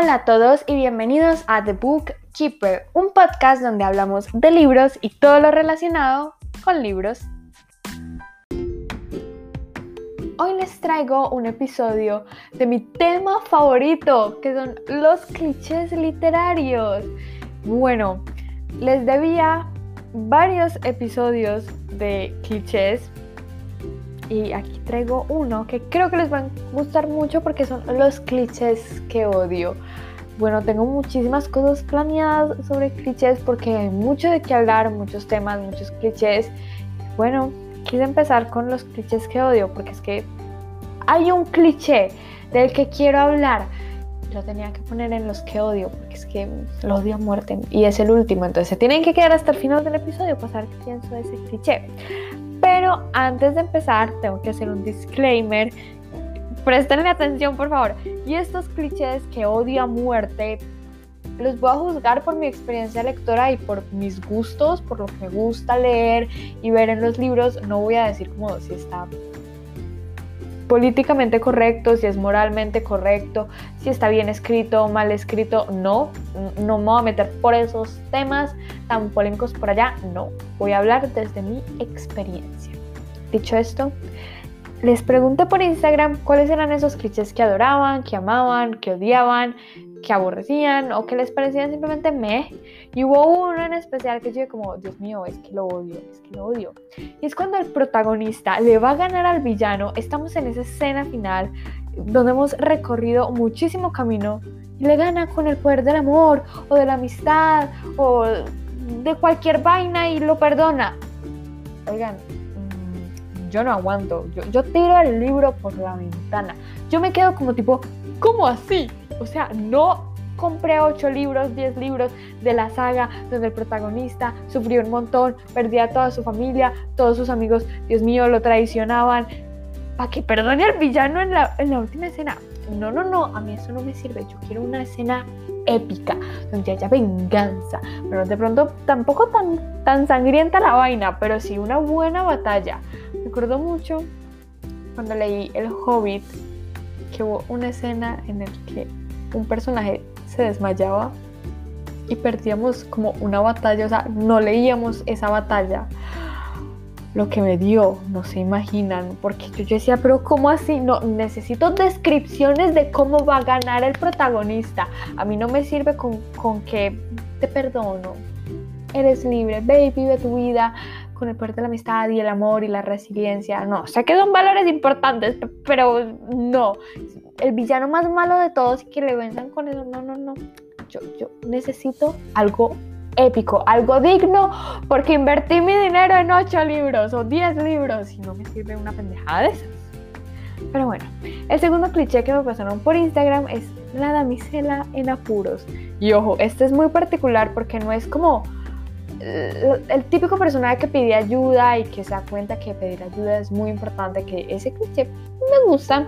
Hola a todos y bienvenidos a The Book Keeper, un podcast donde hablamos de libros y todo lo relacionado con libros. Hoy les traigo un episodio de mi tema favorito, que son los clichés literarios. Bueno, les debía varios episodios de clichés y aquí traigo uno que creo que les va a gustar mucho porque son los clichés que odio. Bueno, tengo muchísimas cosas planeadas sobre clichés porque hay mucho de qué hablar, muchos temas, muchos clichés. Bueno, quise empezar con los clichés que odio porque es que hay un cliché del que quiero hablar. Lo tenía que poner en los que odio porque es que lo odio a muerte y es el último. Entonces se tienen que quedar hasta el final del episodio para saber qué pienso de ese cliché. Pero antes de empezar, tengo que hacer un disclaimer. Prestenle atención, por favor. Y estos clichés que odio a muerte, los voy a juzgar por mi experiencia lectora y por mis gustos, por lo que gusta leer y ver en los libros. No voy a decir como si está políticamente correcto, si es moralmente correcto, si está bien escrito o mal escrito, no, no me voy a meter por esos temas tan polémicos por allá, no, voy a hablar desde mi experiencia. Dicho esto, les pregunté por Instagram cuáles eran esos clichés que adoraban, que amaban, que odiaban, que aborrecían o que les parecían simplemente me. Y hubo uno en especial que yo como, Dios mío, es que lo odio, es que lo odio. Y es cuando el protagonista le va a ganar al villano, estamos en esa escena final donde hemos recorrido muchísimo camino y le gana con el poder del amor o de la amistad o de cualquier vaina y lo perdona. Oigan, mm, yo no aguanto, yo, yo tiro el libro por la ventana. Yo me quedo como tipo, ¿cómo así? O sea, no compré 8 libros, 10 libros de la saga donde el protagonista sufrió un montón, perdía a toda su familia, todos sus amigos, Dios mío, lo traicionaban, para que perdone al villano en la, en la última escena. No, no, no, a mí eso no me sirve. Yo quiero una escena épica, donde haya venganza, pero de pronto tampoco tan, tan sangrienta la vaina, pero sí una buena batalla. Recuerdo mucho cuando leí El Hobbit, que hubo una escena en la que un personaje se desmayaba y perdíamos como una batalla, o sea, no leíamos esa batalla. Lo que me dio, no se imaginan, porque yo, decía, pero ¿cómo así? No, necesito descripciones de cómo va a ganar el protagonista. A mí no me sirve con, con que te perdono, eres libre, baby, vive tu vida con el poder de la amistad y el amor y la resiliencia. No, sé que son valores importantes, pero no el villano más malo de todos y que le venzan con eso. No, no, no. Yo, yo necesito algo épico, algo digno, porque invertí mi dinero en 8 libros o 10 libros y no me sirve una pendejada de esas. Pero bueno, el segundo cliché que me pasaron por Instagram es la damisela en apuros. Y ojo, este es muy particular porque no es como el, el típico personaje que pide ayuda y que se da cuenta que pedir ayuda es muy importante, que ese cliché me gusta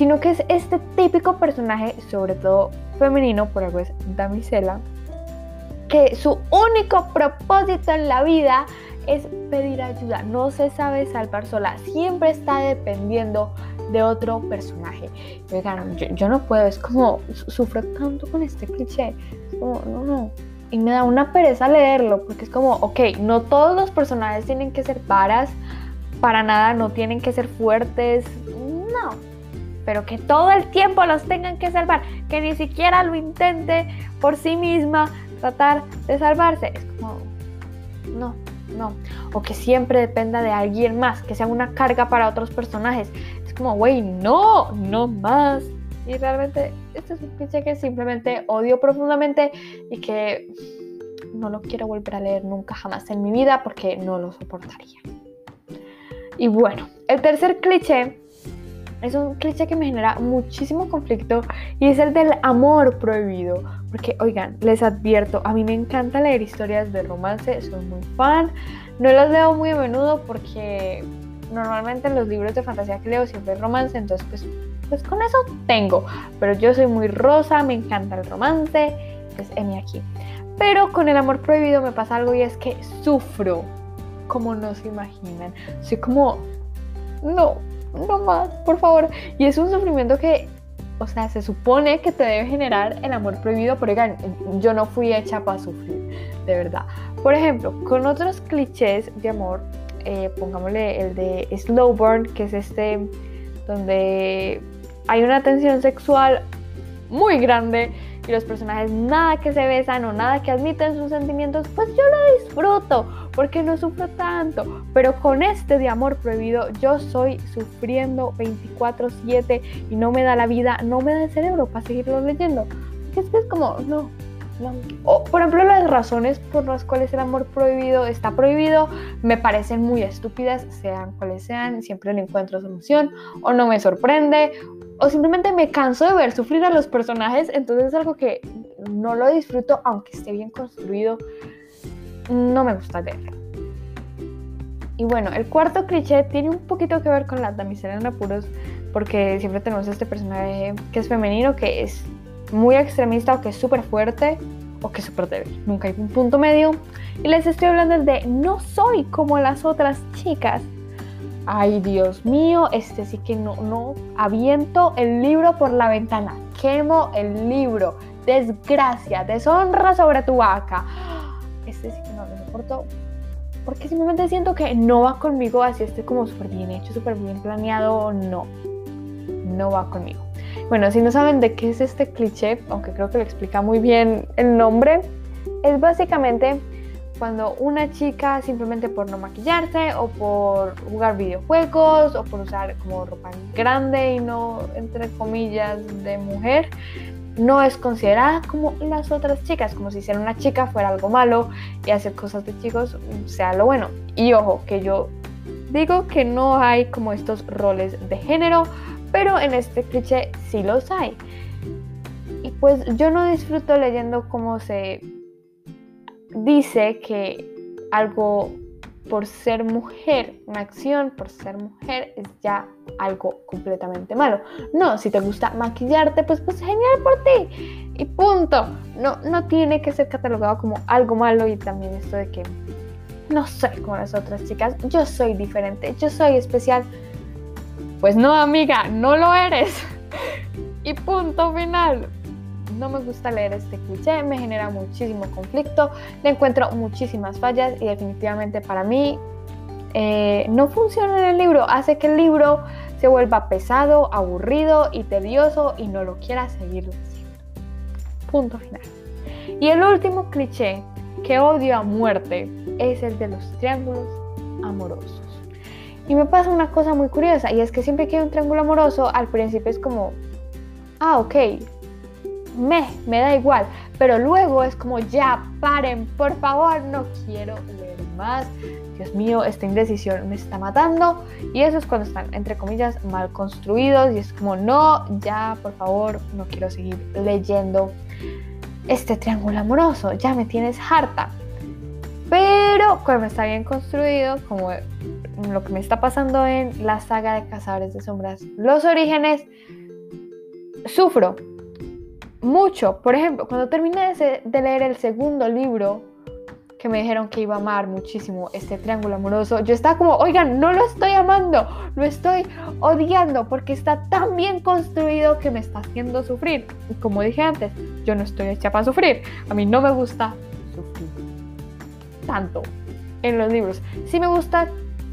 sino que es este típico personaje, sobre todo femenino, por algo es damisela, que su único propósito en la vida es pedir ayuda, no se sabe salvar sola, siempre está dependiendo de otro personaje. Oigan, yo, no puedo, es como sufro tanto con este cliché, como, no, no. Y me da una pereza leerlo, porque es como, ok, no todos los personajes tienen que ser varas, para nada, no tienen que ser fuertes, no, pero que todo el tiempo los tengan que salvar, que ni siquiera lo intente por sí misma tratar de salvarse. Es como, no, no. O que siempre dependa de alguien más, que sea una carga para otros personajes. Es como, güey, no, no más. Y realmente, este es un cliché que simplemente odio profundamente y que no lo quiero volver a leer nunca jamás en mi vida porque no lo soportaría. Y bueno, el tercer cliché es un cliché que me genera muchísimo conflicto y es el del amor prohibido. Porque, oigan, les advierto, a mí me encanta leer historias de romance, soy muy fan. No las leo muy a menudo porque normalmente en los libros de fantasía que leo siempre es romance, entonces pues, pues con eso tengo. Pero yo soy muy rosa, me encanta el romance, pues mi aquí. Pero con el amor prohibido me pasa algo y es que sufro como no se imaginan. Soy como, no, no más, por favor. Y es un sufrimiento que O sea, se supone que te debe generar el amor prohibido, pero oigan, yo no fui hecha para sufrir, de verdad. Por ejemplo, con otros clichés de amor, eh, pongámosle el de slow burn, que es este donde hay una tensión sexual muy grande y los personajes nada que se besan o nada que admiten sus sentimientos, pues yo lo disfruto porque no sufro tanto. Pero con este de amor prohibido yo soy sufriendo 24/7 y no me da la vida, no me da el cerebro para seguirlo leyendo. Es que es como, no, o, por ejemplo, las razones por las cuales el amor prohibido está prohibido me parecen muy estúpidas, sean cuales sean, siempre le encuentro solución, o no me sorprende, o simplemente me canso de ver sufrir a los personajes, entonces es algo que no lo disfruto, aunque esté bien construido, no me gusta leerlo. Y bueno, el cuarto cliché tiene un poquito que ver con la damisela en apuros, porque siempre tenemos este personaje que es femenino, que es muy extremista o que es súper fuerte o que es súper débil. Nunca hay un punto medio. Y les estoy hablando de no soy como las otras chicas. Ay, Dios mío, este sí que no, no, aviento el libro por la ventana, quemo el libro, desgracia, deshonra sobre tu vaca. Este sí que no lo soporto, porque simplemente siento que no va conmigo, así esté como súper bien hecho, súper bien planeado, no, no va conmigo. Bueno, si no saben de qué es este cliché, aunque creo que lo explica muy bien el nombre, es básicamente cuando una chica simplemente por no maquillarse o por jugar videojuegos o por usar como ropa grande y no entre comillas de mujer, no es considerada como las otras chicas, como si ser una chica fuera algo malo y hacer cosas de chicos sea lo bueno. Y ojo, que yo digo que no hay como estos roles de género, pero en este cliché sí los hay. Y pues yo no disfruto leyendo cómo se dice que algo por ser mujer, una acción por ser mujer es ya algo completamente malo. No, si te gusta maquillarte, pues pues genial por ti. Y punto. No, no tiene que ser catalogado como algo malo y también esto de que no soy como las otras chicas, yo soy diferente, yo soy especial. Pues no, amiga, no lo eres. y punto final. No me gusta leer este cliché, me genera muchísimo conflicto, le encuentro muchísimas fallas y definitivamente para mí eh, no funciona en el libro. Hace que el libro se vuelva pesado, aburrido y tedioso y no lo quiera seguir leyendo. Punto final. Y el último cliché que odio a muerte es el de los triángulos amorosos. Y me pasa una cosa muy curiosa, y es que siempre que hay un triángulo amoroso, al principio es como, ah, ok, me, me da igual, pero luego es como, ya, paren, por favor, no quiero leer más. Dios mío, esta indecisión me está matando. Y eso es cuando están, entre comillas, mal construidos. Y es como, no, ya, por favor, no quiero seguir leyendo este triángulo amoroso. Ya me tienes harta. Pero cuando está bien construido, como lo que me está pasando en la saga de Cazadores de Sombras, los orígenes, sufro mucho. Por ejemplo, cuando terminé de leer el segundo libro, que me dijeron que iba a amar muchísimo este triángulo amoroso, yo estaba como, oigan, no lo estoy amando, lo estoy odiando porque está tan bien construido que me está haciendo sufrir. Y como dije antes, yo no estoy hecha para sufrir. A mí no me gusta sufrir tanto en los libros. Sí me gusta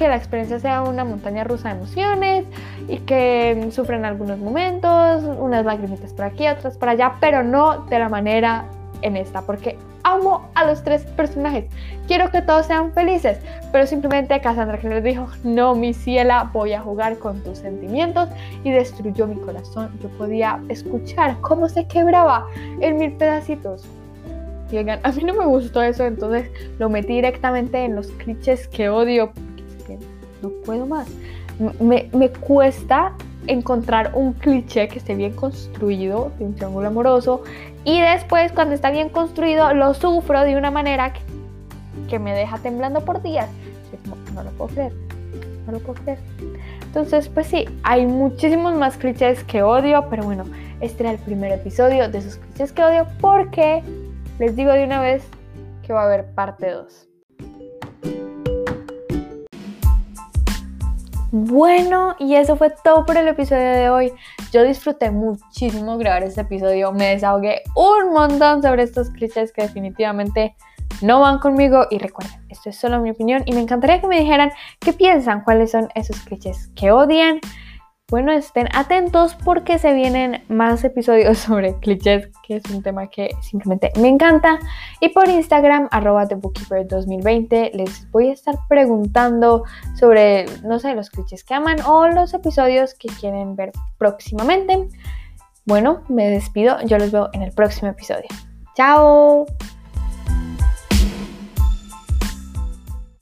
que la experiencia sea una montaña rusa de emociones y que sufren algunos momentos, unas lagrimitas por aquí, otras por allá, pero no de la manera en esta, porque amo a los tres personajes. Quiero que todos sean felices, pero simplemente Cassandra que les dijo, no, mi ciela, voy a jugar con tus sentimientos y destruyó mi corazón. Yo podía escuchar cómo se quebraba en mil pedacitos. Y oigan, a mí no me gustó eso, entonces lo metí directamente en los clichés que odio no puedo más. Me, me cuesta encontrar un cliché que esté bien construido de un triángulo amoroso y después cuando está bien construido lo sufro de una manera que, que me deja temblando por días. no lo puedo creer, no lo puedo creer. Entonces, pues sí, hay muchísimos más clichés que odio, pero bueno, este era el primer episodio de esos clichés que odio porque les digo de una vez que va a haber parte 2. Bueno, y eso fue todo por el episodio de hoy. Yo disfruté muchísimo grabar este episodio, me desahogué un montón sobre estos clichés que definitivamente no van conmigo. Y recuerden, esto es solo mi opinión y me encantaría que me dijeran qué piensan, cuáles son esos clichés que odian bueno, estén atentos porque se vienen más episodios sobre clichés, que es un tema que simplemente me encanta. Y por Instagram, arroba TheBookkeeper2020, les voy a estar preguntando sobre, no sé, los clichés que aman o los episodios que quieren ver próximamente. Bueno, me despido, yo los veo en el próximo episodio. ¡Chao!